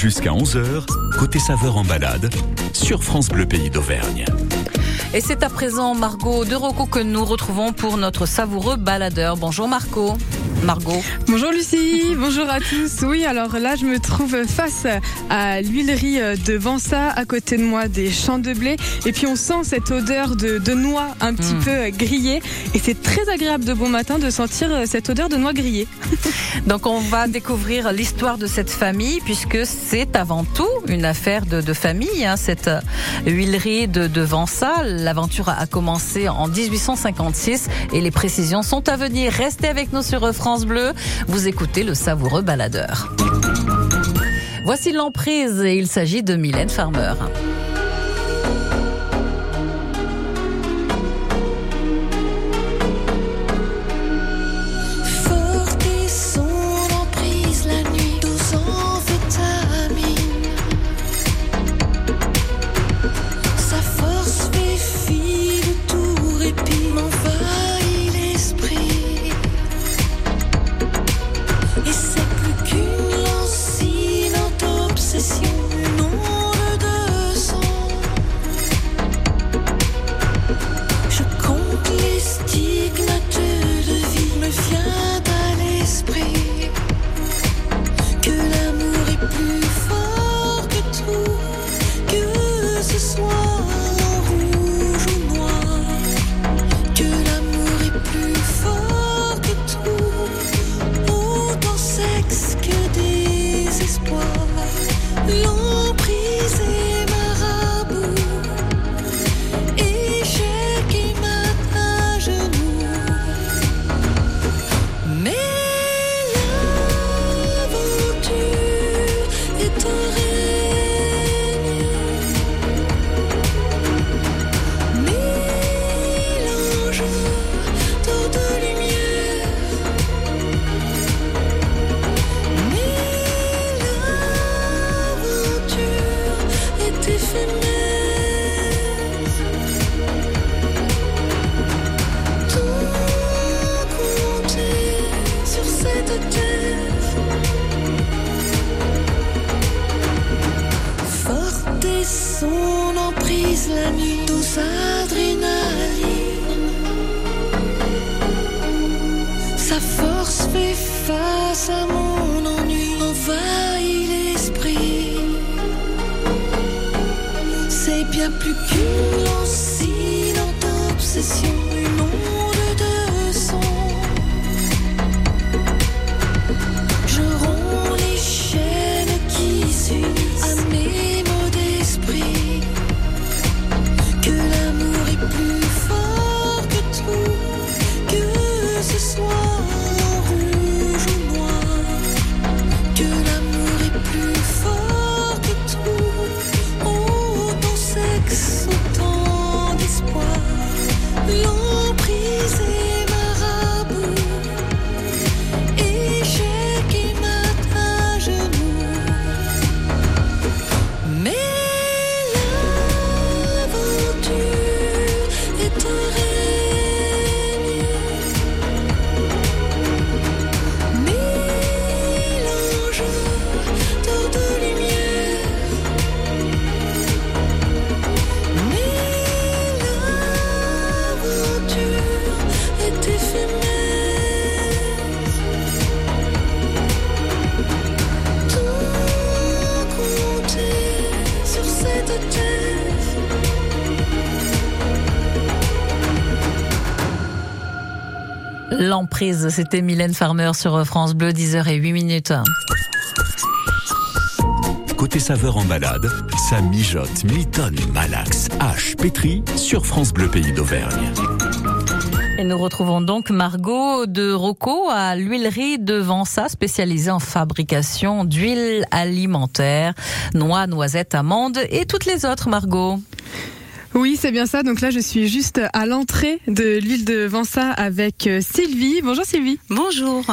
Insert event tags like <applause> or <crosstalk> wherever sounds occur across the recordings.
Jusqu'à 11h, côté saveur en balade, sur France Bleu Pays d'Auvergne. Et c'est à présent Margot de Rocco que nous retrouvons pour notre savoureux baladeur. Bonjour Marco. Margot. Bonjour Lucie, <laughs> bonjour à tous. Oui, alors là, je me trouve face à l'huilerie de Vansa, à côté de moi des champs de blé. Et puis on sent cette odeur de, de noix un petit Mm. peu grillée. Et c'est très agréable de bon matin de sentir cette odeur de noix grillée. <laughs> Donc on va découvrir l'histoire de cette famille puisque c'est avant tout une affaire de, de famille, hein, cette huilerie de, de Vansa. L'aventure a commencé en 1856 et les précisions sont à venir. Restez avec nous sur France Vous écoutez le savoureux baladeur. Voici l'emprise et il s'agit de Mylène Farmer. C'était Mylène Farmer sur France Bleu, 10h08 minutes. Côté saveur en balade, ça mijote, mitonne, malaxe, hache, pétri sur France Bleu Pays d'Auvergne. Et nous retrouvons donc Margot de Rocco à l'huilerie de Vansa, spécialisée en fabrication d'huile alimentaire, noix, noisettes, amandes et toutes les autres, Margot. Oui, c'est bien ça. Donc là, je suis juste à l'entrée de l'huile de Vansa avec euh, Sylvie. Bonjour Sylvie. Bonjour.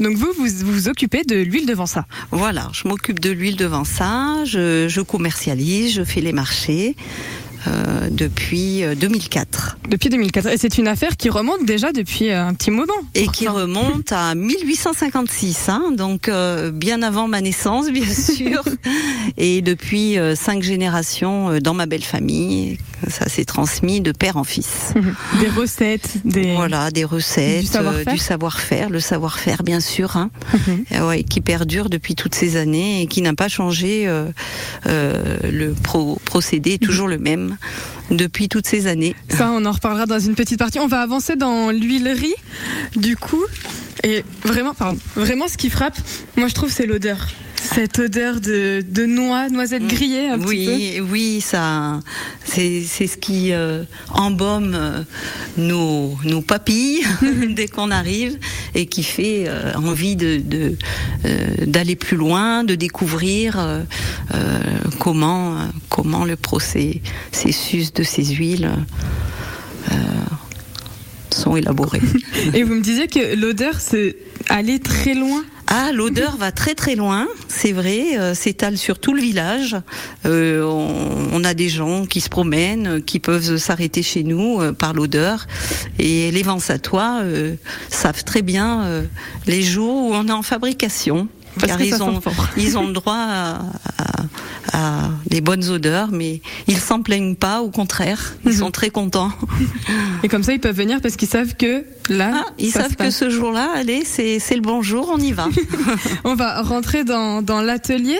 Donc vous, vous vous occupez de l'huile de Vansa. Voilà, je m'occupe de l'huile devant ça, je, je commercialise, je fais les marchés. Euh, depuis euh, 2004 Depuis 2004. Et c'est une affaire qui remonte déjà depuis euh, un petit moment. et qui remonte à 1856, hein, donc euh, bien avant ma naissance, bien <laughs> sûr, et depuis euh, cinq générations euh, dans ma belle famille. Ça s'est transmis de père en fils. <laughs> Des recettes, des. Voilà, des recettes, Du savoir-faire. euh, le savoir-faire bien sûr, hein, euh, ouais, qui perdure depuis toutes ces années et qui n'a pas changé. euh, euh, le pro- procédé est toujours le même depuis toutes ces années. Ça, on en reparlera dans une petite partie. On va avancer dans l'huilerie, du coup. Et vraiment, pardon, vraiment, ce qui frappe, moi, je trouve, c'est l'odeur. Cette odeur de, de noix, noisettes grillées, un petit peu. Oui, oui, ça, c'est ce qui euh, embaume euh, nos, nos papilles <laughs> dès qu'on arrive et qui fait euh, envie de de, euh, d'aller plus loin, de découvrir comment comment le processus de ces huiles sont élaborés. <laughs> Et vous me disiez que l'odeur, c'est aller très loin. Ah, l'odeur va très très loin, c'est vrai, euh, s'étale sur tout le village. Euh, on, on a des gens qui se promènent, qui peuvent s'arrêter chez nous euh, par l'odeur. Et les Vensatois euh, savent très bien les jours où on est en fabrication. Parce car ils ont, <laughs> ils ont le droit à, à- à des bonnes odeurs, mais ils s'en plaignent pas, au contraire, ils Mhm. sont très contents. <laughs> Et comme ça, ils peuvent venir parce qu'ils savent que là, Ah, ils savent que ce jour-là, allez, c'est le bonjour, on y va. <laughs> On va rentrer dans, dans l'atelier.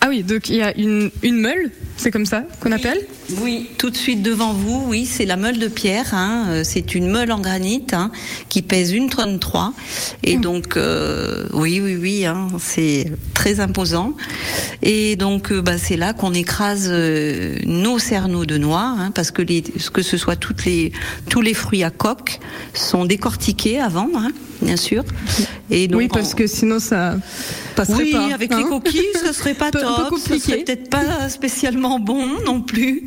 Ah oui, donc il y a une, une meule, c'est comme ça qu'on appelle Oui, tout de suite devant vous, oui, c'est la meule de pierre. Hein, euh, c'est une meule en granit hein, qui pèse une tonne 3. Et donc, euh, oui, oui, oui, hein, c'est très imposant. Et donc, euh, bah, c'est là qu'on écrase euh, nos cerneaux de noix, hein, parce que les, que ce soit toutes les, tous les fruits à coque sont décortiqués avant, hein, bien sûr. Et donc, Oui, parce on- que sinon ça passerait oui, pas. avec hein. les coquilles, ce serait pas <laughs> Peu- top, ce serait peut-être pas spécialement bon non plus.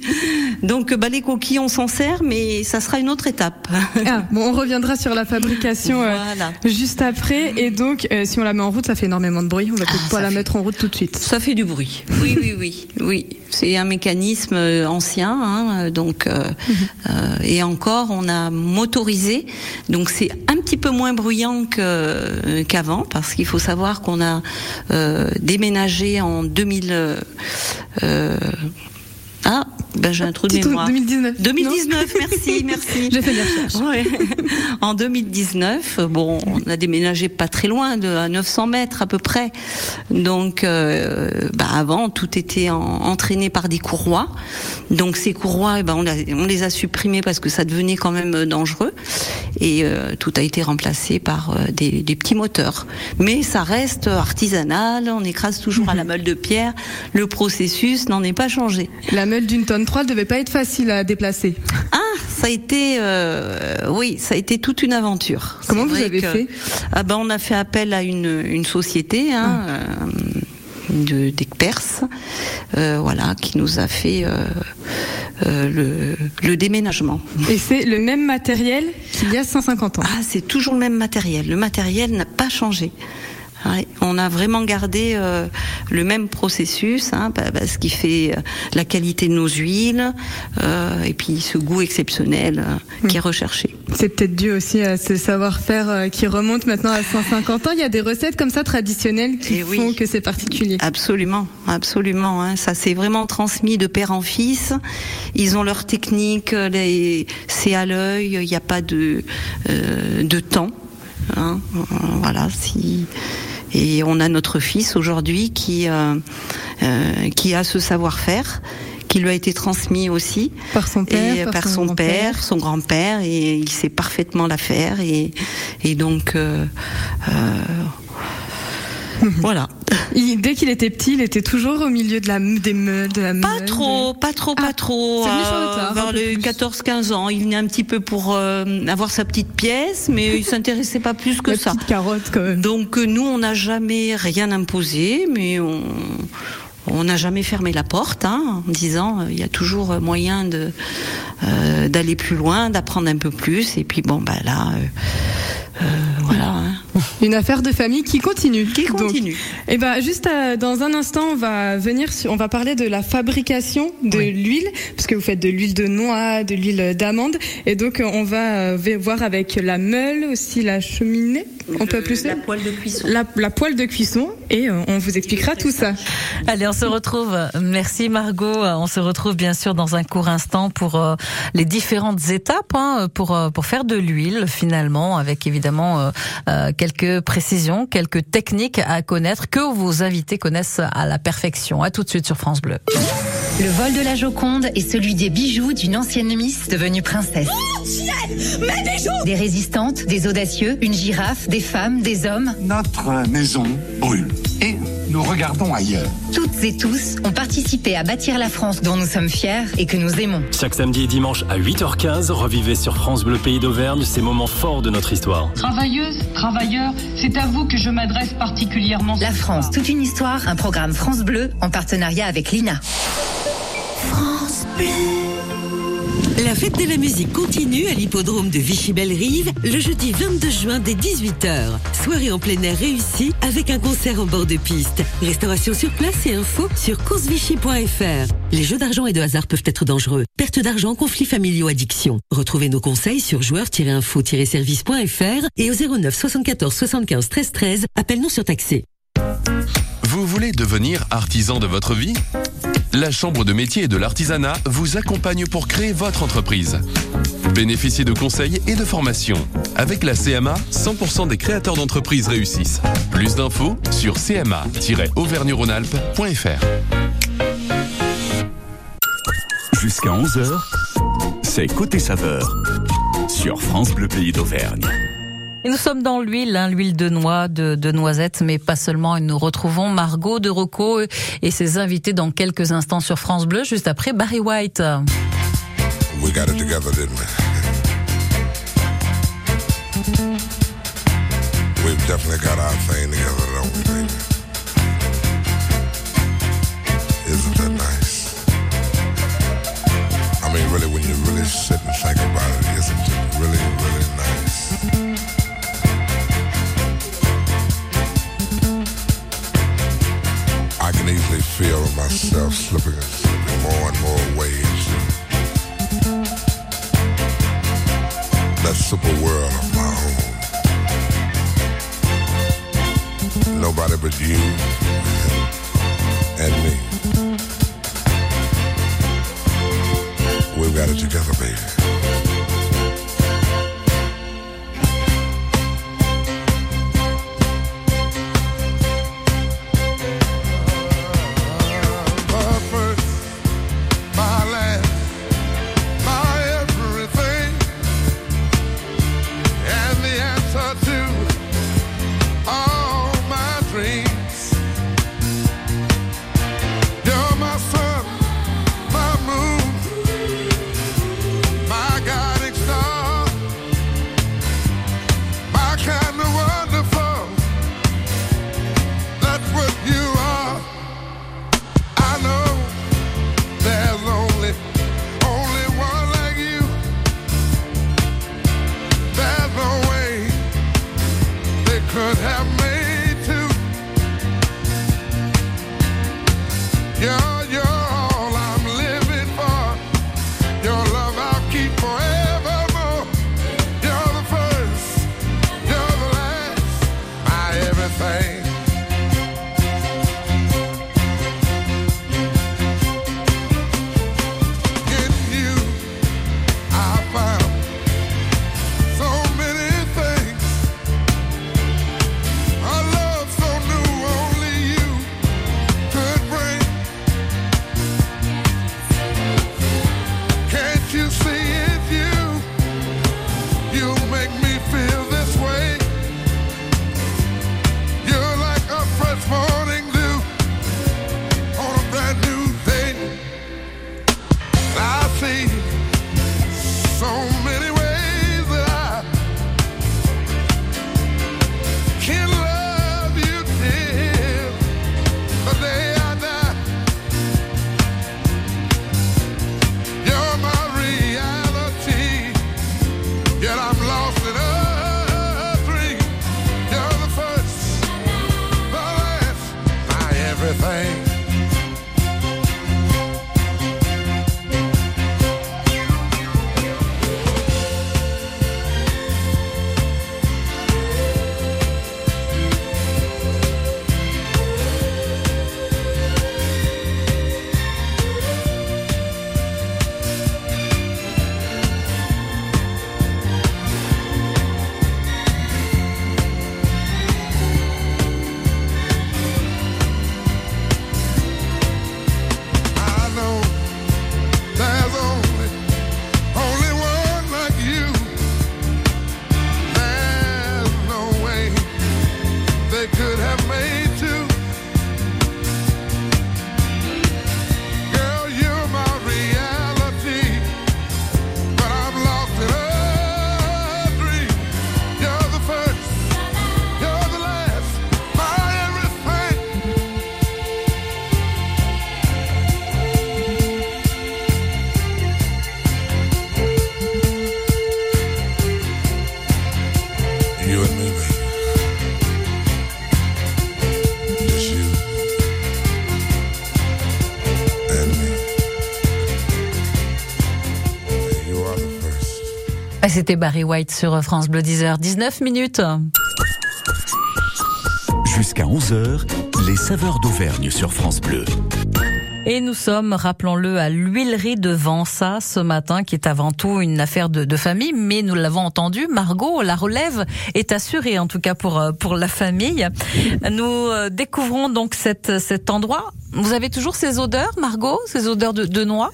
Donc, bah, les coquilles, on s'en sert, mais ça sera une autre étape. Ah, bon, on reviendra sur la fabrication euh, juste après. Et donc, euh, si on la met en route, ça fait énormément de bruit. On va peut-être Ah, pas la fait- mettre en route tout de suite. Ça fait du bruit. Oui, oui, oui, oui. C'est un mécanisme euh, ancien, hein, donc euh, euh, et encore, on a motorisé, donc c'est un petit peu moins bruyant qu'avant, parce qu'il faut savoir qu'on a déménagé en 2000. euh, ah, ben j'ai un trou de mémoire. 2019. 2019, merci, <laughs> merci. J'ai fait des recherches. Ouais. En 2019, bon, on a déménagé pas très loin, de à 900 mètres à peu près. Donc, euh, bah avant, tout était en- entraîné par des courroies. Donc ces courroies, eh ben on, les a supprimées parce que ça devenait quand même euh, dangereux. Et euh, tout a été remplacé par euh, des, des petits moteurs. Mais ça reste artisanal. On écrase toujours à la <laughs> meule de pierre. Le processus n'en est pas changé. La meule d'une tonne 3 ne devait pas être facile à déplacer. Ah, ça a été, euh, oui, ça a été toute une aventure. Comment vous avez que- fait Ah ben, on a fait appel à une, une société, hein, Ah. euh, de d'experts, euh, voilà, qui nous a fait euh, euh, le, le déménagement. Et c'est le même matériel qu'il y a 150 ans. Ah, c'est toujours le même matériel. Le matériel n'a pas changé. Ouais, on a vraiment gardé euh, le même processus, hein, bah, bah, ce qui fait euh, la qualité de nos huiles euh, et puis ce goût exceptionnel qui est recherché. C'est peut-être dû aussi à ce savoir-faire qui remonte maintenant à 150 ans. Il y a des recettes comme ça traditionnelles qui Eh oui. font que c'est particulier. Absolument, absolument. Hein. Ça s'est vraiment transmis de père en fils. Ils ont leur technique, c'est à l'œil. Il n'y a pas de de temps. Hein. Voilà. Si et on a notre fils aujourd'hui qui euh, euh, qui a ce savoir-faire qui lui a été transmis aussi. Par son père, et par, son grand-père. père, son grand-père, et il sait parfaitement la faire, et, et donc euh, euh, <laughs> voilà. Il- dès qu'il était petit, il était toujours au milieu de la, des me- de la Pas meule, trop, pas trop, Ah, pas trop. le tard, un vers les plus. 14-15 ans, il venait un petit peu pour euh, avoir sa petite pièce, mais il s'intéressait pas plus que la ça. petite carotte quand même. Donc euh, nous, on n'a jamais rien imposé, mais on on n'a jamais fermé la porte hein, en disant euh, il y a toujours moyen de euh, d'aller plus loin, d'apprendre un peu plus. Et puis bon, bah là, euh, euh, voilà. hein. <laughs> Une affaire de famille qui continue. Qui Donc, continue. Et ben juste euh, dans un instant, on va venir, sur- on va parler de la fabrication de l'huile, parce que vous faites de l'huile de noix, de l'huile d'amande, et donc euh, on va euh, voir avec la meule aussi la cheminée. On peut plus la poêle de cuisson. la, la poêle de cuisson, et on vous expliquera tout ça. Allez, on se retrouve. Merci Margot. On se retrouve bien sûr dans un court instant pour euh, les différentes étapes hein, pour pour faire de l'huile finalement, avec évidemment euh, euh, quelques précisions, quelques techniques à connaître que vos invités connaissent à la perfection. À tout de suite sur France Bleu. Le vol de la Joconde est celui des bijoux d'une ancienne Miss devenue princesse. Des résistantes, des audacieux, une girafe, des femmes, des hommes. Notre maison brûle et nous regardons ailleurs. Toutes et tous ont participé à bâtir la France dont nous sommes fiers et que nous aimons. Chaque samedi et dimanche à 8h15, revivez sur France Bleu Pays d'Auvergne ces moments forts de notre histoire. Travailleuses, travailleurs, c'est à vous que je m'adresse particulièrement. La France, toute une histoire, un programme France Bleu en partenariat avec l'INA. La fête de la musique continue à l'hippodrome de Vichy-Belle-Rive le jeudi 22 juin dès 18h. Soirée en plein air réussie avec un concert en bord de piste. Restauration sur place et info sur coursevichy.fr. Les jeux d'argent et de hasard peuvent être dangereux. Perte d'argent, conflits familiaux, addiction. Retrouvez nos conseils sur joueurs-info-service.fr et au 09 74 75 13 13. Appel non surtaxé. Vous voulez devenir artisan de votre vie? La Chambre de métier et de l'artisanat vous accompagne pour créer votre entreprise. Bénéficiez de conseils et de formations. Avec la CMA, 100% des créateurs d'entreprises réussissent. Plus d'infos sur cma-auvergne-rhône-alpes.fr. Jusqu'à 11h, c'est Côté Saveur sur France Bleu Pays d'Auvergne. Et nous sommes dans l'huile, hein, l'huile de noix, de, de noisettes, mais pas seulement. Et nous retrouvons Margot de Rocco et ses invités dans quelques instants sur France Bleu, juste après Barry White. Myself slipping slipping more and more ways. That super world of my own. Nobody but you and me. We've got it together, baby. C'était Barry White sur France Bleu 10h, 19 minutes. Jusqu'à 11h, les saveurs d'Auvergne sur France Bleu. Et nous sommes, rappelons-le, à l'huilerie de Vansa ce matin, qui est avant tout une affaire de, de famille, mais nous l'avons entendu, Margot, la relève est assurée, en tout cas pour, euh, pour la famille. Nous euh, découvrons donc cette, cet endroit. Vous avez toujours ces odeurs, Margot, ces odeurs de, de noix?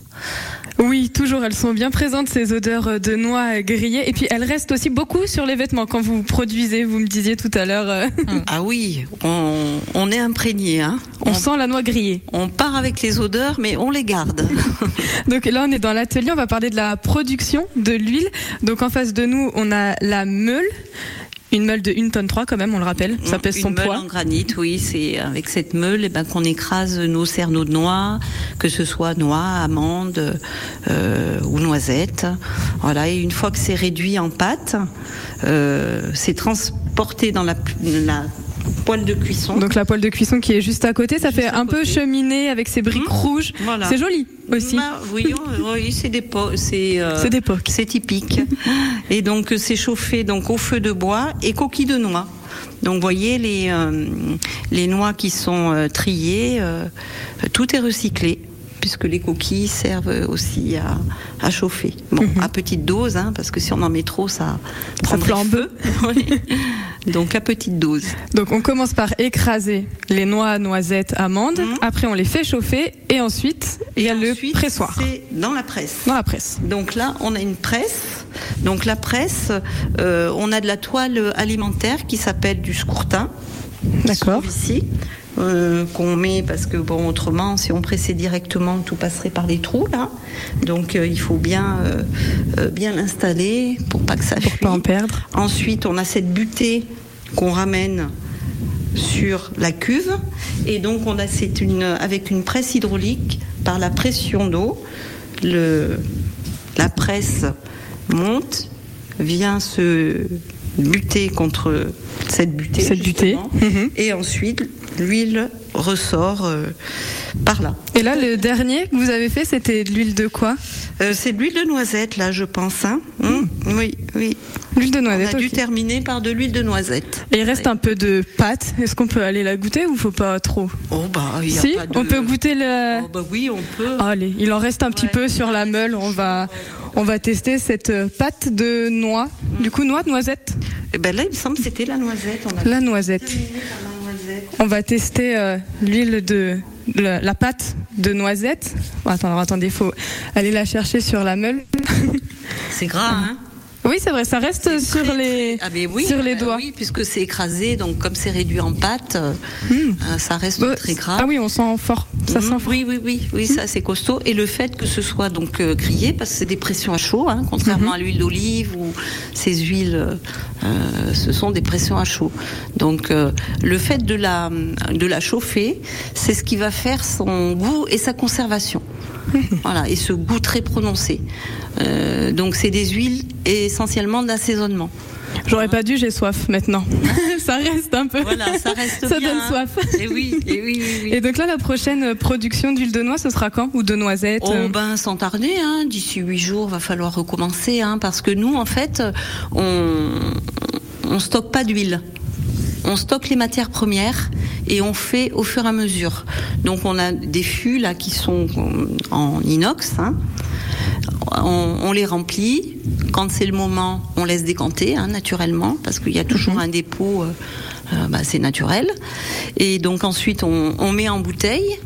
Oui, toujours, elles sont bien présentes, ces odeurs de noix grillées. Et puis, elles restent aussi beaucoup sur les vêtements quand vous produisez, vous me disiez tout à l'heure. euh, Ah oui, on, on est imprégné. Hein. On sent la noix grillée. On part avec les odeurs, mais on les garde. <laughs> Donc là, on est dans l'atelier, on va parler de la production de l'huile. Donc en face de nous, on a la meule. Une meule de 1 tonne 3 quand même, on le rappelle, ça pèse Une son meule poids. en granit, oui, c'est avec cette meule eh ben, qu'on écrase nos cerneaux de noix, que ce soit noix, amandes euh, ou noisettes. Voilà, et une fois que c'est réduit en pâte, euh, c'est transporté dans la, la poêle de cuisson. Donc la poêle de cuisson qui est juste à côté, ça fait un peu cheminée avec ses briques rouges. Voilà. C'est joli aussi. Bah, oui, oui, c'est d'époque. C'est euh, C'est typique. Et donc euh, c'est chauffé donc au feu de bois et coquilles de noix. Donc vous voyez les euh, les noix qui sont euh, triées, tout est recyclé puisque les coquilles servent aussi à, à chauffer. Bon, à petite dose, hein, parce que si on en met trop, ça prendrait flambe. <laughs> Donc à petite dose. Donc on commence par écraser les noix, noisettes, amandes. Après on les fait chauffer et ensuite il y a le pressoir C'est dans la presse. dans la presse. Donc là, on a une presse. Donc la presse, euh, on a de la toile alimentaire qui s'appelle du scourtin. D'accord. Ici. Euh, qu'on met parce que bon autrement si on pressait directement tout passerait par les trous là donc euh, il faut bien euh, bien l'installer pour pas que ça Pour pas en perdre. Ensuite, on a cette butée qu'on ramène sur la cuve. Et donc, on a c'est une, avec une presse hydraulique, par la pression d'eau, le, la presse monte, vient se buter contre cette butée. Cette butée. Mhm. Et ensuite, l'huile ressort euh, par là. Et là le dernier que vous avez fait c'était de l'huile de quoi? Euh, c'est de l'huile de noisette, là, je pense. Hein Hum, Oui, oui. L'huile de On noisette. a dû terminer par de l'huile de noisette. Et il reste un peu de pâte. Est-ce qu'on peut aller la goûter ou faut pas trop? Oh bah, il y a Si, pas de- on peut goûter le. Oh bah oui, on peut. Allez, il en reste un petit peu sur la meule. On va, on va tester cette euh, pâte de noix. Du coup, noix, noisette? Eh ben là, il me semble que c'était la noisette. On a La noisette. On va tester euh, l'huile de la, pâte de noisette. Attends, alors, attendez, faut aller la chercher sur la meule. C'est gras, hein? Oui, c'est vrai, ça reste sur les Ah mais oui, sur les bah doigts. oui, puisque c'est écrasé, donc comme c'est réduit en pâte, euh, euh, ça reste Bah, très gras. Ah oui, on sent fort. Ça Mhm. sent fort. Oui, oui, oui, oui, ça c'est costaud. Et le fait que ce soit donc euh, grillé, parce que c'est des pressions à chaud, hein, contrairement Mhm. à l'huile d'olive ou ces huiles, euh, euh, ce sont des pressions à chaud. Donc euh, le fait de la de la chauffer, c'est ce qui va faire son goût et sa conservation. <laughs> voilà, et ce goût très prononcé. Euh, donc c'est des huiles essentiellement d'assaisonnement. J'aurais pas dû, j'ai soif maintenant. <laughs> ça reste un peu. Voilà, ça reste <laughs> Ça bien, donne hein. soif. Et oui, et oui, oui, oui. Et donc là, la prochaine production d'huile de noix, ce sera quand? Ou de noisettes Oh euh, ben sans tarder, hein, d'ici huit jours, va falloir recommencer, hein, parce que nous en fait, on on stocke pas d'huile. On stocke les matières premières et on fait au fur et à mesure. Donc on a des fûts là qui sont en inox. hein. On, on les remplit. Quand c'est le moment, on laisse décanter hein, naturellement parce qu'il y a toujours un dépôt. euh, euh, bah, c'est naturel. Et donc ensuite on, on met en bouteille,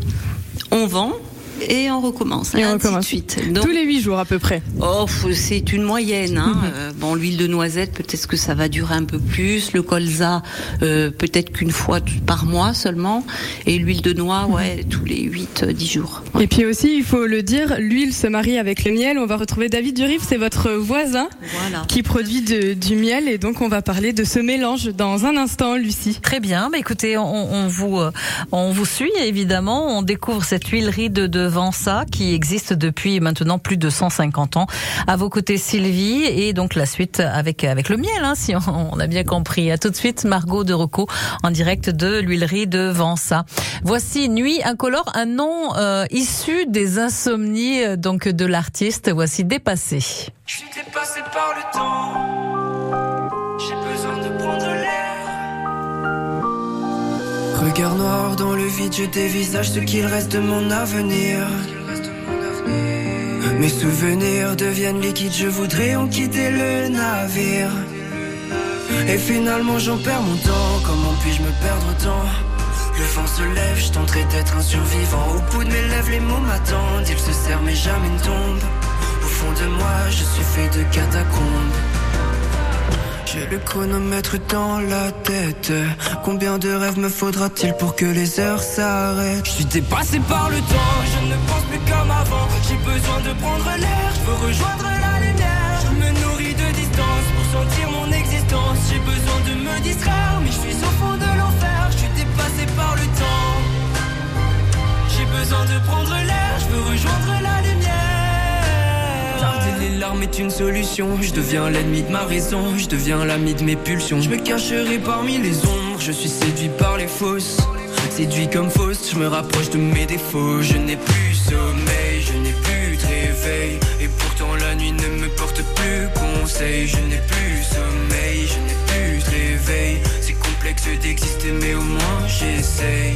on vend et on recommence. Et on ainsi de recommence. suite. Donc, Tous les huit jours à peu près. Oh, c'est une moyenne. Hein. <laughs> Euh, bon, l'huile de noisette, peut-être que ça va durer un peu plus. Le colza, euh, peut-être qu'une fois par mois seulement. Et l'huile de noix, ouais, tous les 8, 10 Et puis aussi, il faut le dire, l'huile se marie avec le miel. On va retrouver David Durif, c'est votre voisin Voilà. qui produit de- du miel. Et donc, on va parler de ce mélange dans un instant, Lucie. Très bien. Bah, écoutez, on, on vous, euh, on vous suit évidemment. On découvre cette huilerie de, de Vansa qui existe depuis maintenant plus de 150 ans. À vos côtés, Sylvie, et donc la suite avec avec le miel, hein, si on, on a bien compris. À tout de suite, Margot de Rocco en direct de l'huilerie de Vansa. Voici Nuit incolore, un nom euh, issu des insomnies euh, donc de l'artiste. Voici dépassé. Je suis dépassé par le temps. J'ai besoin de prendre l'air. Regard noir dans le vide, je dévisage ce qu'il reste de mon avenir. Mes souvenirs deviennent liquides, je voudrais en quitter le navire. Et finalement j'en perds mon temps, comment puis-je me perdre autant? Le vent se lève, je tenterai d'être un survivant. Au bout de mes lèvres, les mots m'attendent, ils se serrent mais jamais ne tombent. Au fond de moi, je suis fait de catacombes. J'ai le chronomètre dans la tête. Combien de rêves me faudra-t-il pour que les heures s'arrêtent? Je suis dépassé par le temps, je ne pense plus comme avant. J'ai besoin de prendre l'air, je veux rejoindre la lumière. Je me nourris de distance pour sentir mon existence. J'ai besoin de me distraire, mais je suis au fond besoin de prendre l'air, je veux rejoindre la lumière. Garder les larmes est une solution. Je deviens l'ennemi de ma raison, je deviens l'ami de mes pulsions. Je me cacherai parmi les ombres, je suis séduit par les fausses. Séduit comme fausse, je me rapproche de mes défauts. Je n'ai plus sommeil, je n'ai plus de réveil. Et pourtant la nuit ne me porte plus conseil. Je n'ai plus sommeil, je n'ai plus de réveil. C'est complexe d'exister, mais au moins j'essaye.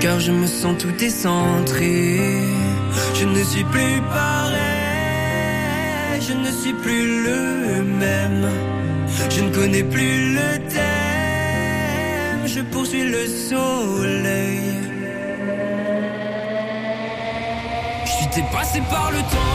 Car je me sens tout décentré. Je ne suis plus pareil, je ne suis plus le même. Je ne connais plus le thème, je poursuis le soleil. Je suis dépassé par le temps,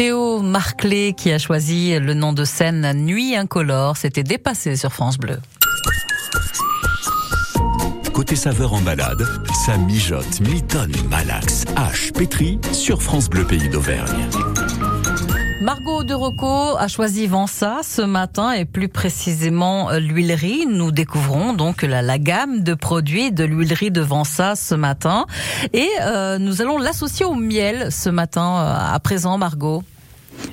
Théo Marclay qui a choisi le nom de scène Nuit incolore, c'était dépassé sur France Bleu. Côté saveur en balade, ça mijote, mitonne, malaxe, hache, pétri sur France Bleu Pays d'Auvergne. Margot de Rocco a choisi Vansa ce matin et plus précisément euh, l'huilerie. Nous découvrons donc la, la gamme de produits de l'huilerie de Vansa ce matin et euh, nous allons l'associer au miel ce matin euh, à présent Margot.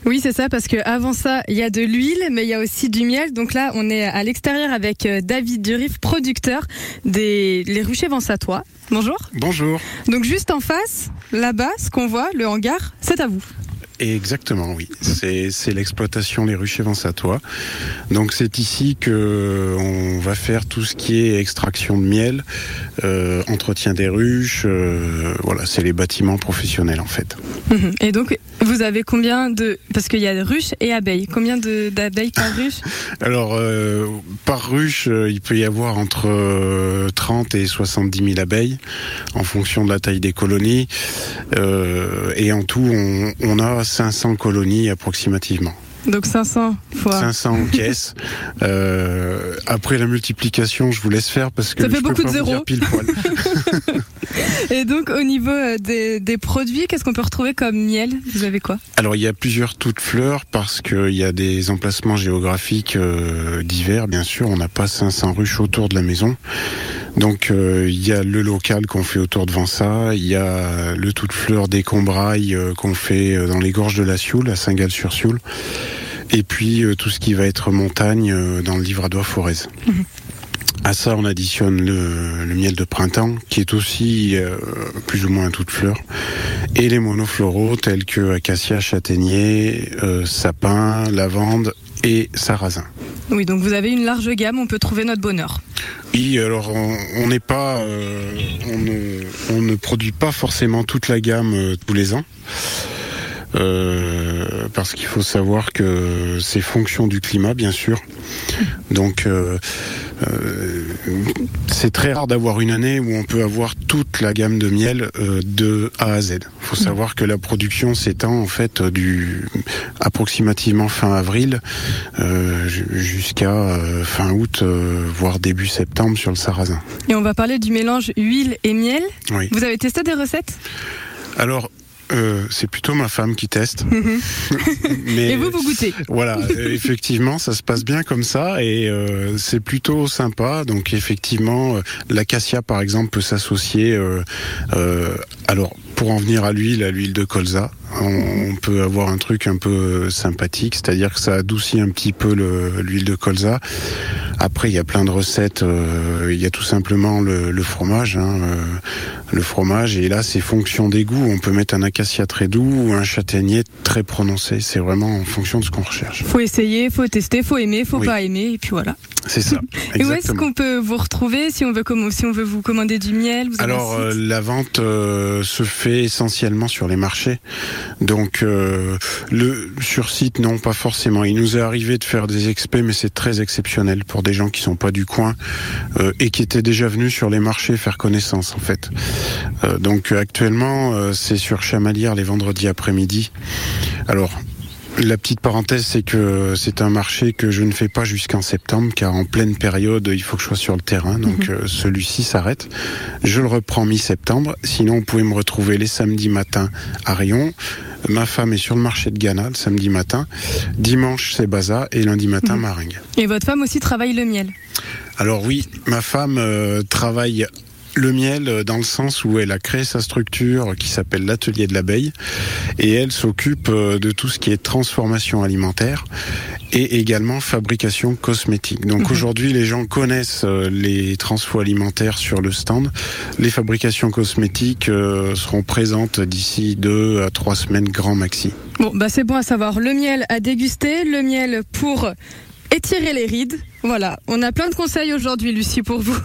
Oui, c'est ça, parce que avant ça, il y a de l'huile, mais il y a aussi du miel. Donc là, on est à l'extérieur avec euh, David Durif, producteur des Les Ruchers Vansatois. Bonjour. Bonjour. Donc juste en face, là-bas, ce qu'on voit, le hangar, c'est à vous. Exactement, oui. C'est l'exploitation Les Ruches et Vensatois. Donc c'est ici que on va faire tout ce qui est extraction de miel, euh, entretien des ruches. euh, voilà, c'est les bâtiments professionnels en fait. Mhm. Et donc, vous avez combien de... Parce qu'il y a ruches et abeilles. Combien d'abeilles par ruche? Alors euh, par ruche, il peut y avoir entre euh, 30 et 70 000 abeilles en fonction de la taille des colonies. Et en tout, on, on a 500 colonies approximativement. Donc 500 fois... 500 en caisse. Euh, après la multiplication, je vous laisse faire parce que Ça fait je peux beaucoup pas de zéros. pile poil. <laughs> <laughs> Et donc, au niveau euh, des, des produits, qu'est-ce qu'on peut retrouver comme miel? Vous avez quoi? Alors il y a plusieurs toutes fleurs parce qu'il y a des emplacements géographiques euh, divers. Bien sûr, on n'a pas 500 ruches autour de la maison. Donc euh, il y a le local qu'on fait autour de Vansa, il y a le toute fleur des Combrailles euh, qu'on fait dans les gorges de la Sioule, à Saint-Gall-sur-Sioule. Et puis euh, tout ce qui va être montagne euh, dans le Livradois Forez. À ça, on additionne le, le miel de printemps, qui est aussi euh, plus ou moins un toute fleur, et les monofloraux tels que acacia, châtaignier, euh, sapin, lavande et sarrasin. Oui, donc vous avez une large gamme, on peut trouver notre bonheur. Oui, alors on n'est pas, euh, on, ne, on ne produit pas forcément toute la gamme tous les ans. Euh, parce qu'il faut savoir que c'est fonction du climat, bien sûr. Donc, euh, euh, c'est très rare d'avoir une année où on peut avoir toute la gamme de miel de A à Z. Il faut savoir que la production s'étend en fait du approximativement fin avril ju- jusqu'à fin août, voire début septembre sur le sarrasin. Et on va parler du mélange huile et miel. Oui. Vous avez testé des recettes? Alors, euh, c'est plutôt ma femme qui teste. <laughs> Mais Et vous, vous goûtez Voilà, euh, effectivement, ça se passe bien comme ça et euh, c'est plutôt sympa. Donc effectivement, euh, l'acacia par exemple peut s'associer. euh, euh, alors pour en venir à l'huile, à l'huile de colza, on, peut avoir un truc un peu euh, sympathique, c'est-à-dire que ça adoucit un petit peu le- l'huile de colza. Après, il y a plein de recettes. euh, il y a tout simplement le, le fromage, hein, euh, le fromage. Et là, c'est fonction des goûts. On peut mettre un acacia très doux ou un châtaignier très prononcé. C'est vraiment en fonction de ce qu'on recherche. Faut essayer, faut tester, faut aimer, faut Oui. pas aimer, et puis voilà. C'est ça. Et où est-ce qu'on peut vous retrouver si on veut, si on veut vous commander du miel vous Alors euh, la vente euh, se fait essentiellement sur les marchés. Donc euh, le sur site non pas forcément. Il nous est arrivé de faire des expés mais c'est très exceptionnel pour des gens qui sont pas du coin euh, et qui étaient déjà venus sur les marchés faire connaissance en fait. Euh, donc actuellement euh, c'est sur Chamalières les vendredis après-midi. Alors la petite parenthèse, c'est que c'est un marché que je ne fais pas jusqu'en septembre, car en pleine période, il faut que je sois sur le terrain. Donc euh, celui-ci s'arrête. Je le reprends mi-septembre. Sinon, vous pouvez me retrouver les samedis matins à Rion. Ma femme est sur le marché de Ghana le samedi matin. Dimanche, c'est Baza. Et lundi matin, Maringue. Et votre femme aussi travaille le miel? Alors oui, ma femme euh, travaille le miel euh, dans le sens où elle a créé sa structure qui s'appelle l'atelier de l'abeille et elle s'occupe euh, de tout ce qui est transformation alimentaire et également fabrication cosmétique. Donc aujourd'hui, les gens connaissent euh, les transfos alimentaires sur le stand. Les fabrications cosmétiques seront présentes d'ici deux à trois semaines grand maxi. Bon, bah c'est bon à savoir. Le miel à déguster, le miel pour étirer les rides. Voilà, on a plein de conseils aujourd'hui, Lucie, pour vous.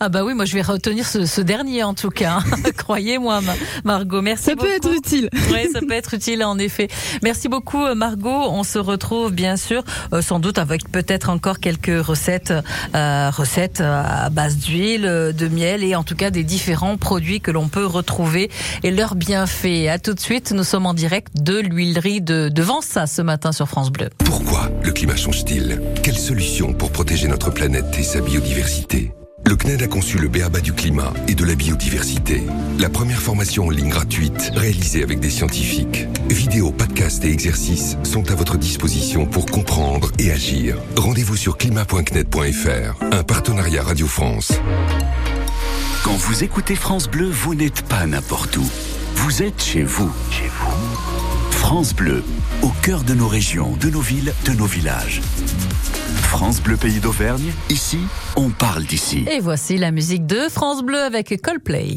Ah bah oui, moi je vais retenir ce, ce dernier en tout cas. <laughs> Croyez-moi, Ma- Margot. Merci Ça beaucoup. peut être utile. Oui, ça peut être utile en effet. Merci beaucoup euh, Margot. On se retrouve bien sûr, euh, sans doute avec peut-être encore quelques recettes, euh, recettes à base d'huile, de miel et en tout cas des différents produits que l'on peut retrouver et leurs bienfaits. À tout de suite. Nous sommes en direct de l'huilerie de, de Vansa ce matin sur France Bleu. Pourquoi le climat change-t-il? Quelle solution pour protéger notre planète et sa biodiversité Le CNED a conçu le BABA du climat et de la biodiversité. La première formation en ligne gratuite réalisée avec des scientifiques. Vidéos, podcasts et exercices sont à votre disposition pour comprendre et agir. Rendez-vous sur climat.cned.fr, un partenariat Radio France. Quand vous écoutez France Bleu, vous n'êtes pas n'importe où. Vous êtes chez vous. Chez vous. France Bleu, au cœur de nos régions, de nos villes, de nos villages. France Bleu Pays d'Auvergne, ici, on parle d'ici. Et voici la musique de France Bleu avec Coldplay.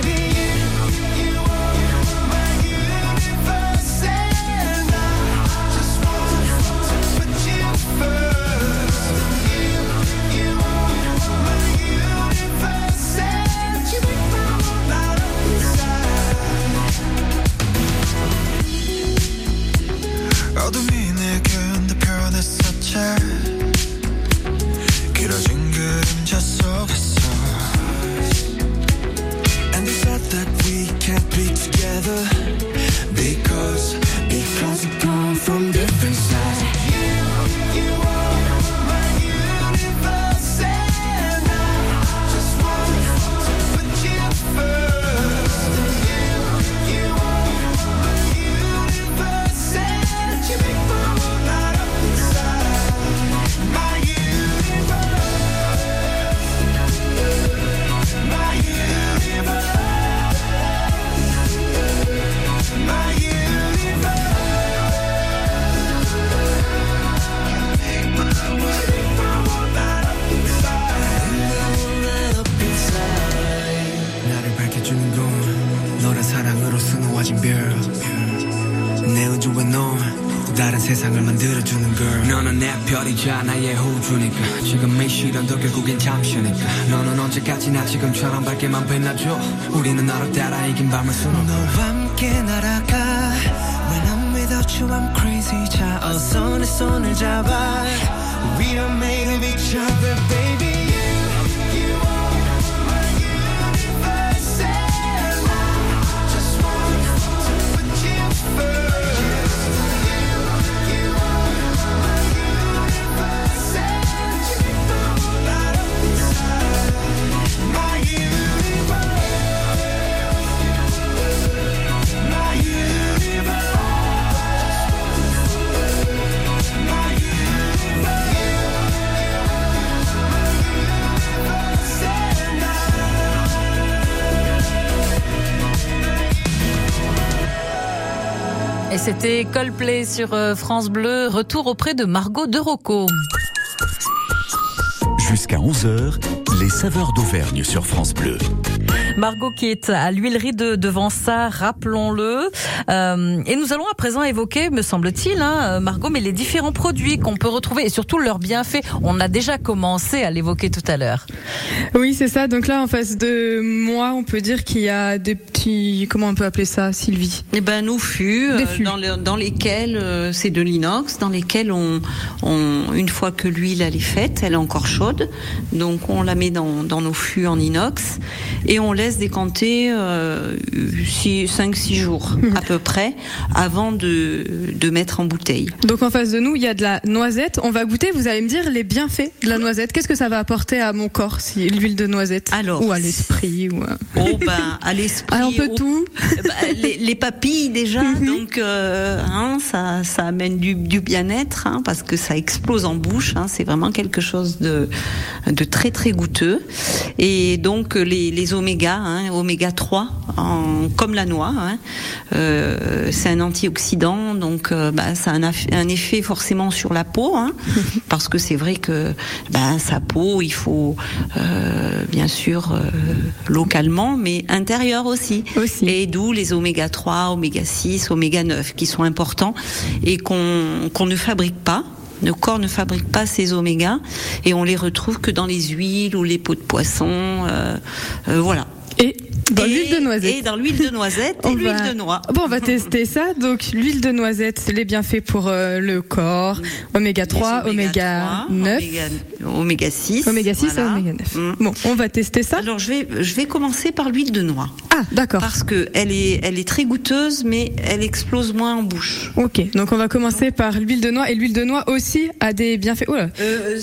세상을 만들어주는 걸 너는 내 별이자 나의 호주니까. 지금 이 시련도 결국엔 잠시니까. 너는 언제까지나 지금처럼 밝게만 빛나줘. 우리는 너를 따라 이긴 밤을 수놓 너와 함께 날아가. When I'm without you I'm crazy. 자 어서 내 손을 잡아. We are made each other baby c'était Coldplay sur euh, France Bleu. Retour auprès de Margot de Rocco. Jusqu'à 11h, les saveurs d'Auvergne sur France Bleu. Margot qui est à l'huilerie de, de Vansart, rappelons-le. Euh, et nous allons à présent évoquer, me semble-t-il, hein, Margot, mais les différents produits qu'on peut retrouver et surtout leurs bienfaits. On a déjà commencé à l'évoquer tout à l'heure. Oui, c'est ça. Donc là, en face de moi, on peut dire qu'il y a des petits, comment on peut appeler ça, Sylvie? Eh ben, nos fûts, Des euh, fûts. dans, le- dans lesquels euh, c'est de l'inox, dans lesquels on, on, une fois que l'huile elle est faite, elle est encore chaude, donc on la met dans, dans nos fûts en inox et on laisse décanter euh, 5-6 jours à peu près avant de, de mettre en bouteille. Donc en face de nous, il y a de la noisette. On va goûter. Vous allez me dire les bienfaits de la noisette. Qu'est-ce que ça va apporter à mon corps si l'huile de noisette Alors, ou à l'esprit ou à... Oh ben à l'esprit. Ah, un peu au- tout. Bah, les, les papilles déjà, donc euh, hein, ça, ça amène du, du bien-être hein, parce que ça explose en bouche. hein, c'est vraiment quelque chose de, de très très goûteux. Et donc les, les oméga, hein, oméga 3, en, comme la noix, hein, euh, c'est un antioxydant, donc euh, bah, ça a un, effet forcément sur la peau, hein, <laughs> parce que c'est vrai que bah, sa peau, il faut euh, bien sûr localement, mais intérieur aussi. Et d'où les oméga 3, oméga 6, oméga 9 qui sont importants et qu'on ne fabrique pas. Nos corps ne fabriquent pas ces omégas et on les retrouve que dans les huiles ou les peaux de poisson. euh, euh, voilà. Et dans l'huile de noisette. Et dans l'huile de noisette et l'huile va- de noix. Bon, on va tester ça. Donc, l'huile de noisette, c'est les bienfaits pour euh, le corps. Oméga 3, oméga 9. Oméga, oméga 6. Oméga 6 et oméga 9. Bon, on va tester ça. Alors, je vais, je vais commencer par l'huile de noix. Ah, d'accord. Parce que elle est, elle est très goûteuse, mais elle explose moins en bouche. Ok, donc on va commencer par l'huile de noix. Et l'huile de noix aussi a des bienfaits. Oh là,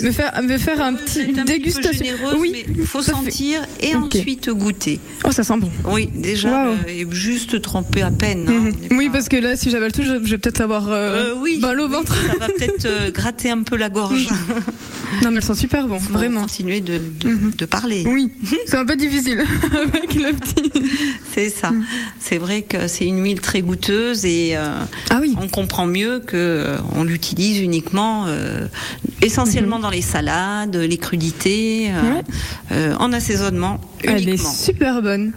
me faire, me faire un petit dégustation. oui, il faut fait- sentir et ensuite goûter. Oh, ça sent bon. Oui, déjà, euh, et juste tremper à peine. hein. Oui, parce que là, si j'avale tout, je, je vais peut-être avoir euh, Euh, oui, mal au ventre. ça va peut-être euh, <laughs> gratter un peu la gorge. Non, mais elles sont super bon, vraiment. Continuer de, de, de parler. Oui, <laughs> c'est un peu difficile <laughs> avec le petit. C'est ça. C'est vrai que c'est une huile très goûteuse et euh, Ah on comprend mieux que euh, on l'utilise uniquement, essentiellement dans les salades, les crudités, euh, Ouais. euh, en assaisonnement Elle est super bonne.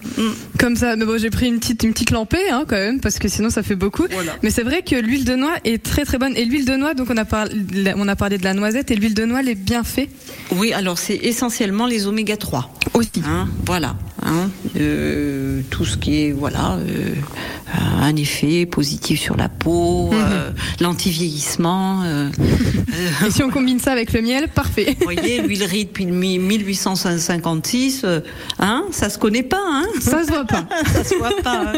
Comme ça, mais bon, j'ai pris une petite, une petite lampée, hein, quand même, parce que sinon ça fait beaucoup. Mais c'est vrai que l'huile de noix est très très bonne. Et l'huile de noix, donc on a parlé, on a parlé de la noisette et l'huile de noix, les bienfaits. Oui, alors c'est essentiellement les oméga 3. Aussi. voilà. Hein, euh, tout ce qui est voilà euh, un effet positif sur la peau, Mhm. <laughs> euh, l'anti-vieillissement. euh, Et si on combine ça avec le miel, parfait. Vous voyez, l'huilerie depuis le mi- 1856, euh, hein, ça se connaît pas, hein Ça se voit pas. <laughs> ça se voit pas. hein.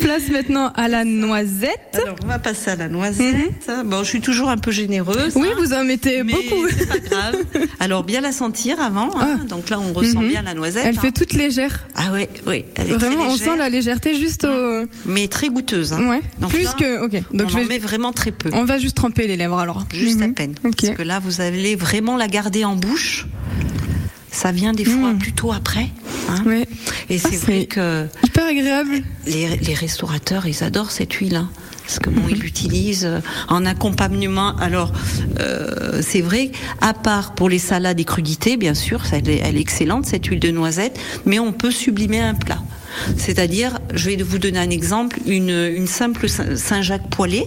Place maintenant à la noisette. Alors, on va passer à la noisette. Bon, je suis toujours un peu généreuse. Oui, hein, vous en mettez mais beaucoup. C'est pas grave. Alors, bien la sentir avant. hein. Donc là, on ressent Mhm. bien la noisette. Elle fait toute légère. Ah oui, oui. Vraiment, on sent la légèreté juste au. mais très goûteuse. hein. Ouais. Donc Plus là, que. Ok. Donc on je en vais. met vraiment très peu. On va juste tremper les lèvres alors. Juste à Mhm. peine. Parce que là, vous allez vraiment la garder en bouche. Ça vient des fois plutôt après. hein. Ouais. Et c'est Ah, vrai c'est que Hyper agréable. les, les restaurateurs, ils adorent cette huile. hein. Parce que bon, ils l'utilisent euh, en accompagnement. Alors, euh, c'est vrai, à part pour les salades et crudités, bien sûr, elle, est, elle est excellente cette huile de noisette, mais on peut sublimer un plat. C'est-à-dire, je vais vous donner un exemple, une, une simple Saint- Saint-Jacques poêlée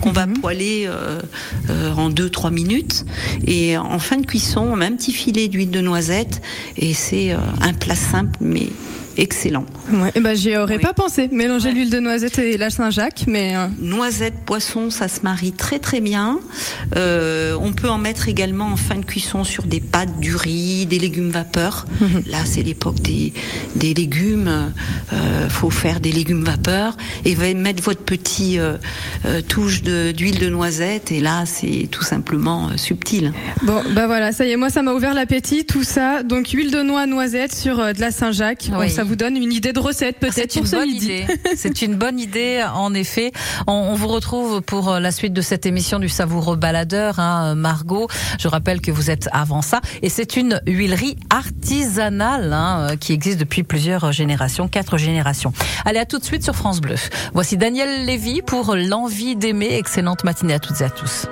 qu'on va poêler euh, euh, en 2-3 minutes et en fin de cuisson, on met un petit filet d'huile de noisette et c'est euh, un plat simple mais excellent. Ouais. Et ben j'y aurais pas pensé. Mélanger l'huile de noisette et la Saint-Jacques, mais. euh, Noisette, poisson, ça se marie très très bien. Euh, on peut en mettre également en fin de cuisson sur des pâtes, du riz, des légumes vapeur. Là, c'est l'époque des, des légumes. Euh, faut faire des légumes vapeur et mettre votre petit euh, touche de- d'huile de, noisette. Et là, c'est tout simplement subtil. Bon, bah voilà, ça y est, moi ça m'a ouvert l'appétit, tout ça. Donc huile de noix, noisette sur de la Saint-Jacques. Oui. Ça vous donne une idée de recette peut-être C'est pour une ce bonne midi. idée. C'est une bonne idée, en effet. On, on vous retrouve pour euh, la suite de cette émission du savoureux baladeur, hein, Margot. Je rappelle que vous êtes avant ça, et c'est une huilerie artisanale hein, euh, qui existe depuis plusieurs générations, quatre générations. Allez, à tout de suite sur France Bleu. Voici Daniel Lévy pour l'envie d'aimer. Excellente matinée à toutes et à tous.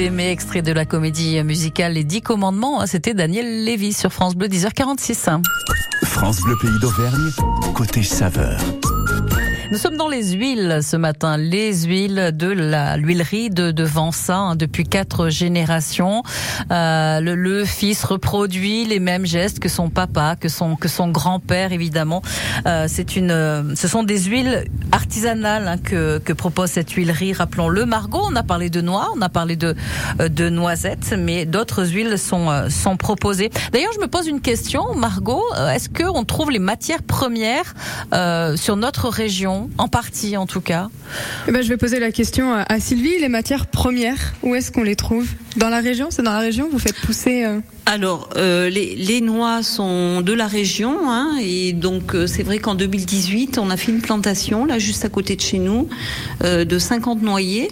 D'aimer, extrait de la comédie musicale Les Dix Commandements, c'était Daniel Lévy sur France Bleu, 10h46. France Bleu Pays d'Auvergne, côté saveur. Nous sommes dans les huiles ce matin, les huiles de la l'huilerie de, de Vansa hein, depuis quatre générations. Euh, le, le fils reproduit les mêmes gestes que son papa, que son que son grand-père évidemment. Euh, c'est une, euh, ce sont des huiles artisanales hein, que que propose cette huilerie. Rappelons-le, Margot, on a parlé de noix, on a parlé de euh, de noisettes, mais d'autres huiles sont euh, sont proposées. D'ailleurs, je me pose une question, Margot, est-ce que on trouve les matières premières sur notre région, en partie en tout cas Eh ben, je vais poser la question à- à Sylvie. Les matières premières, où est-ce qu'on les trouve? Dans la région? C'est dans la région? Vous faites pousser euh, Alors, euh, les, les noix sont de la région, hein, et donc euh, c'est vrai qu'en 2018, on a fait une plantation là juste à côté de chez nous euh, de 50 noyers.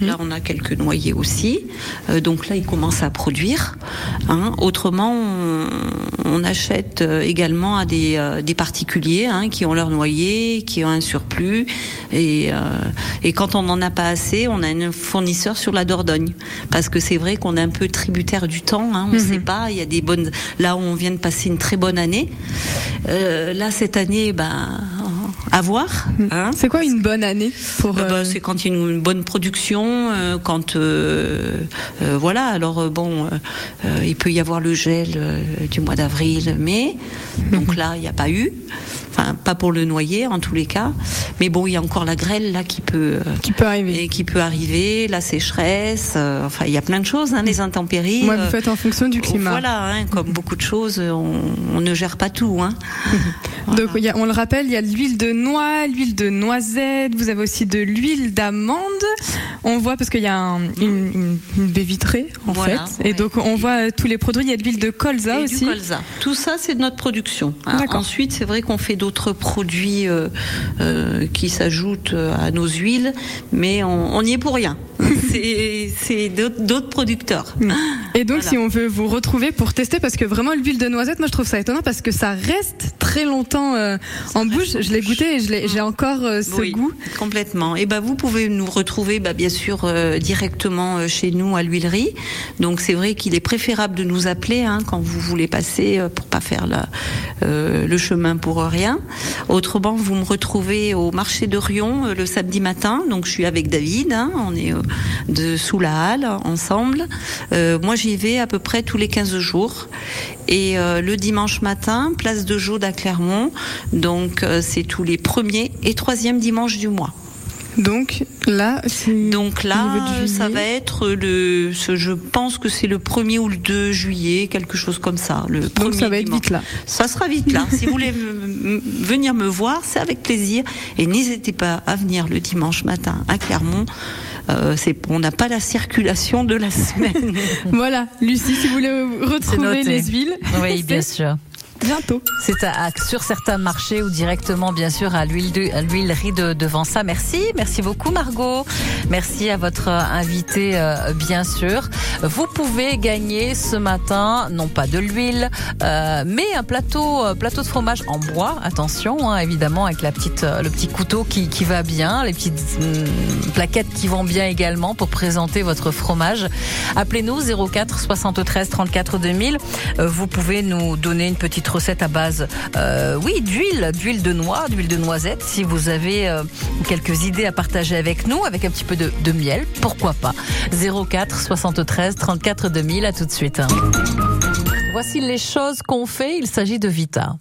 Là, on a quelques noyers aussi. Euh, donc là, ils commencent à produire. hein. Autrement, on, on achète euh, également à des, euh, des particuliers hein, qui ont leur noyer, qui ont un surplus. Et, euh, et quand on n'en a pas assez, on a un fournisseur sur la Dordogne. Parce que c'est vrai qu'on est un peu tributaire du temps. Hein, on ne sait pas. Il y a des bonnes. Là, on vient de passer une très bonne année. Euh, là, cette année, ben, à voir. hein. C'est quoi une bonne année pour Euh, bah, euh, c'est quand il y a une bonne production, euh, quand euh, voilà. Alors bon, il peut y avoir le gel du mois d'avril, mai. Donc là, il n'y a pas eu. Enfin, pas pour le noyer en tous les cas. Mais bon, il y a encore la grêle là qui peut qui peut arriver, et qui peut arriver, la sécheresse. euh, enfin, il y a plein de choses, hein, les intempéries. Ouais, vous euh, faites en fonction du climat. Voilà, hein, comme beaucoup de choses, on, on ne gère pas tout. Hein. <laughs> Donc, il y a- on le rappelle, il y a de l'huile de noix, l'huile de noisette, vous avez aussi de l'huile d'amande. On voit parce qu'il y a un- une, une- une baie vitrée, en Voilà, fait. Et donc, on voit euh, tous les produits. Il y a de l'huile de colza Et aussi. du colza. Tout ça, c'est de notre production. Ensuite, c'est vrai qu'on fait d'autres produits euh, euh, qui s'ajoutent à nos huiles, mais on, on y est pour rien. <laughs> c'est c'est d'autres producteurs. Et donc, si on veut vous retrouver pour tester, parce que vraiment l'huile de noisette, moi je trouve ça étonnant parce que ça reste très longtemps euh, en bouche. Je l'ai goûté et je l'ai- j'ai encore euh, ce Oui, goût. Complètement. Et ben vous pouvez nous retrouver bah, bien sûr euh, directement euh, chez nous à l'huilerie. Donc c'est vrai qu'il est préférable de nous appeler hein, quand vous voulez passer euh, pour pas faire la, euh, le chemin pour rien. Autrement, vous me retrouvez au marché de Rion euh, le samedi matin. Donc je suis avec David. hein, on est euh, de sous la halle ensemble. Euh, moi j'y vais à peu près tous les 15 jours. Et euh, le dimanche matin, place de Jaude à Clermont. Donc euh, c'est tous les premiers et troisièmes dimanches du mois. Donc là. Donc là, ça va être le, ce- je pense que c'est le 1er ou le 2 juillet, quelque chose comme ça. Le Donc ça va être vite là. Ça sera vite là. si vous voulez venir me voir, c'est avec plaisir. Et n'hésitez pas à venir le dimanche matin à Clermont. Euh, on n'a pas la circulation de la <laughs> semaine. Voilà, Lucie, si vous voulez retrouver les huiles. Oui, bien sûr. Bientôt. C'est à- à- sur certains marchés ou directement, bien sûr, à l'huilerie de, de Vansa. Merci, merci beaucoup, Margot. Merci à votre euh, invité, euh, bien sûr. Vous pouvez gagner ce matin, non pas de l'huile, euh, mais un plateau, plateau de fromage en bois. Attention, hein, évidemment, avec la petite, le petit couteau qui, qui va bien, les petites hum, plaquettes qui vont bien également pour présenter votre fromage. Appelez-nous 04 73 34 2000. Euh, vous pouvez nous donner une petite recette à base, euh, oui, d'huile, d'huile de noix, d'huile de noisette. Si vous avez euh, quelques idées à partager avec nous, avec un petit peu de, de miel, pourquoi pas? 04 73 34 2000. À tout de suite. Voici les choses qu'on fait. Il s'agit de Vita.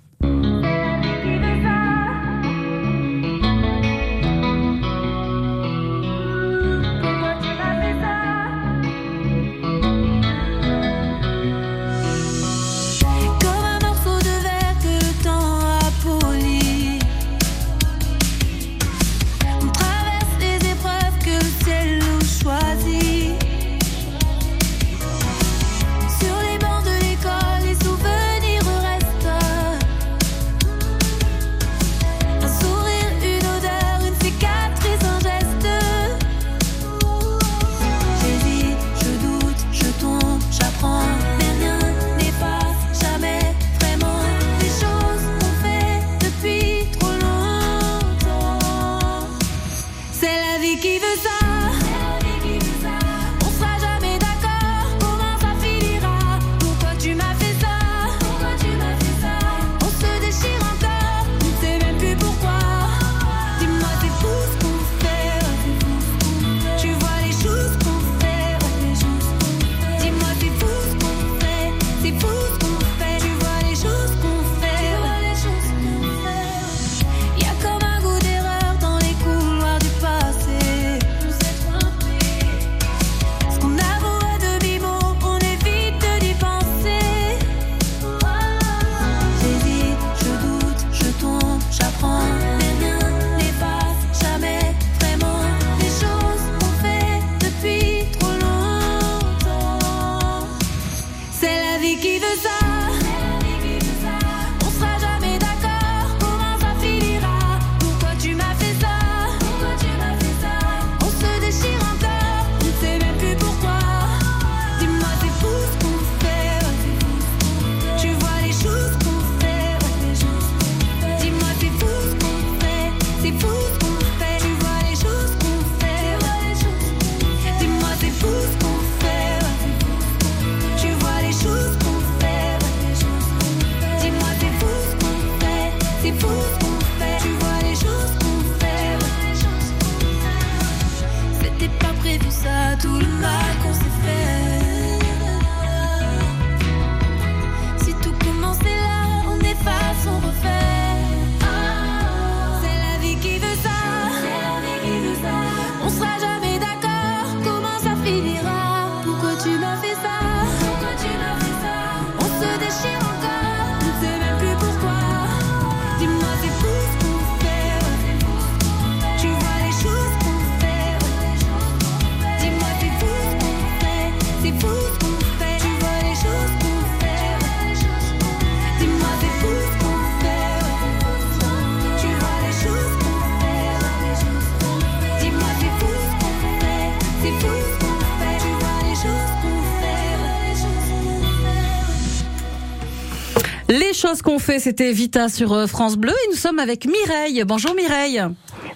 Les choses qu'on fait, c'était Vita sur euh, France Bleu et nous sommes avec Mireille. Bonjour Mireille.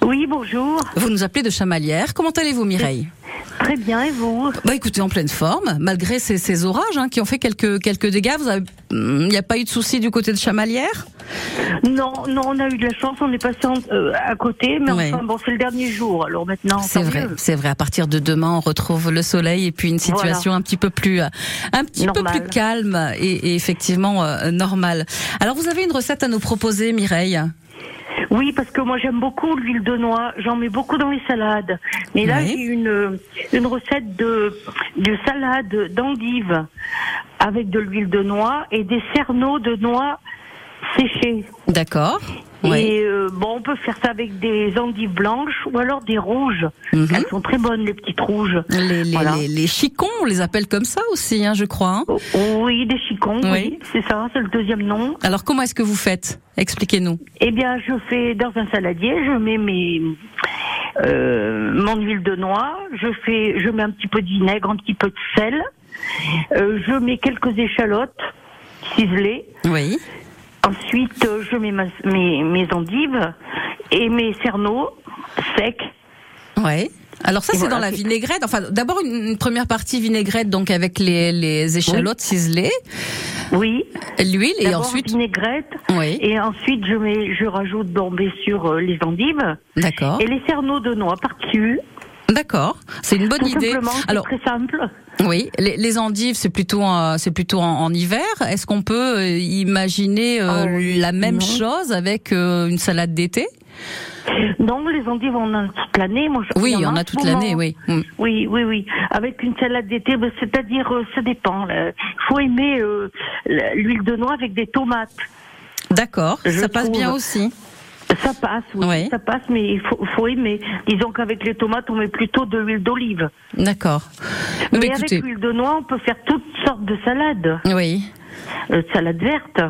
Oui, bonjour. Vous nous appelez de Chamalières. Comment allez-vous Mireille? Très bien, et vous Bah écoutez, en pleine forme, malgré ces, ces orages hein, qui ont fait quelques, quelques dégâts. Il n'y a pas eu de soucis du côté de Chamalières? Non, non, on a eu de la chance, on est passé euh, à côté, mais Ouais. enfin bon, c'est le dernier jour, alors maintenant. C'est vrai, c'est vrai. À partir de demain, on retrouve le soleil et puis une situation un petit peu plus, un petit peu Normal. plus calme et, et effectivement euh, normale. Alors, vous avez une recette à nous proposer, Mireille? Oui, parce que moi j'aime beaucoup l'huile de noix. J'en mets beaucoup dans les salades. Mais là, Oui. j'ai une une recette de de salade d'endives avec de l'huile de noix et des cerneaux de noix séchés. D'accord. Et euh, bon, on peut faire ça avec des endives blanches ou alors des rouges. Elles sont très bonnes, les petites rouges. Mhm. Les, les, Voilà. les, les chicons, on les appelle comme ça aussi, hein, je crois. hein. Oui, des chicons, Oui. oui, c'est ça, c'est le deuxième nom. Alors comment est-ce que vous faites? Expliquez-nous. Eh bien, je fais dans un saladier, je mets mes euh, mon huile de noix, je fais, je mets un petit peu de vinaigre, un petit peu de sel, euh, je mets quelques échalotes ciselées. Oui. Ensuite, euh, je mets ma- mes, mes endives et mes cerneaux secs. Ouais. Alors ça c'est voilà, dans la vinaigrette. Enfin d'abord une, une première partie vinaigrette donc avec les, les échalotes ciselées. Oui. L'huile et ensuite. vinaigrette. Oui. Et ensuite, je mets, je rajoute bien sûr euh, les endives. D'accord. Et les cerneaux de noix par-dessus. D'accord. C'est une bonne Tout idée. Alors très simple. Oui, les, les endives c'est plutôt c'est plutôt en, en hiver. Est-ce qu'on peut euh, imaginer euh, la même non. chose avec euh, une salade d'été? Non, les endives, on en a toute l'année. Moi, je- Oui, on en a toute l'année, oui. Mm. Oui, oui, oui. Avec une salade d'été, ben, c'est-à-dire, euh, ça dépend. Il faut aimer euh, l'huile de noix avec des tomates. D'accord. Ça passe bien aussi. Ça passe, oui, ça passe, mais il faut, faut aimer. Disons qu'avec les tomates, on met plutôt de l'huile d'olive. D'accord. Mais avec l'huile de noix, on peut faire toutes sortes de salades. Oui. Euh, salade verte.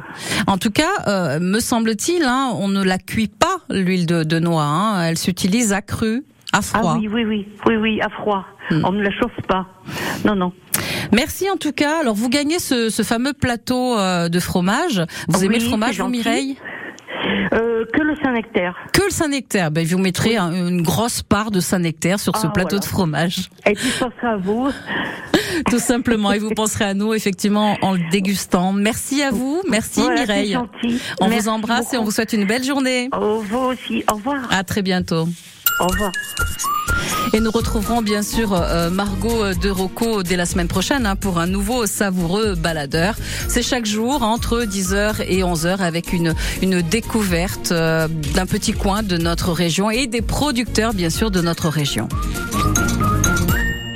En tout cas, euh, me semble-t-il, hein, on ne la cuit pas l'huile de, de noix. hein. Elle s'utilise à cru, à froid. Ah oui, oui, oui, oui, oui, à froid. On ne la chauffe pas. Non, non. Merci en tout cas. Alors vous gagnez ce, ce fameux plateau euh, de fromage. Vous Oui, aimez le fromage, vous. Mireille? Euh, que le Saint-Nectaire. Que le Saint-Nectaire. Ben, vous mettrez un- une grosse part de Saint-Nectaire sur ce Ah, plateau voilà. de fromage. Et puis, je penserai à vous. <laughs> Tout simplement. Et vous penserez à nous, effectivement, en le dégustant. Merci à vous. Merci Voilà, Mireille. On Merci vous embrasse et on vous souhaite une belle journée. Oh, vous aussi. Au revoir. À très bientôt. Au revoir. Et nous retrouverons bien sûr euh, Margot de Rocco dès la semaine prochaine hein, pour un nouveau savoureux baladeur. C'est chaque jour entre 10h et 11h avec une, une découverte euh, d'un petit coin de notre région et des producteurs bien sûr de notre région.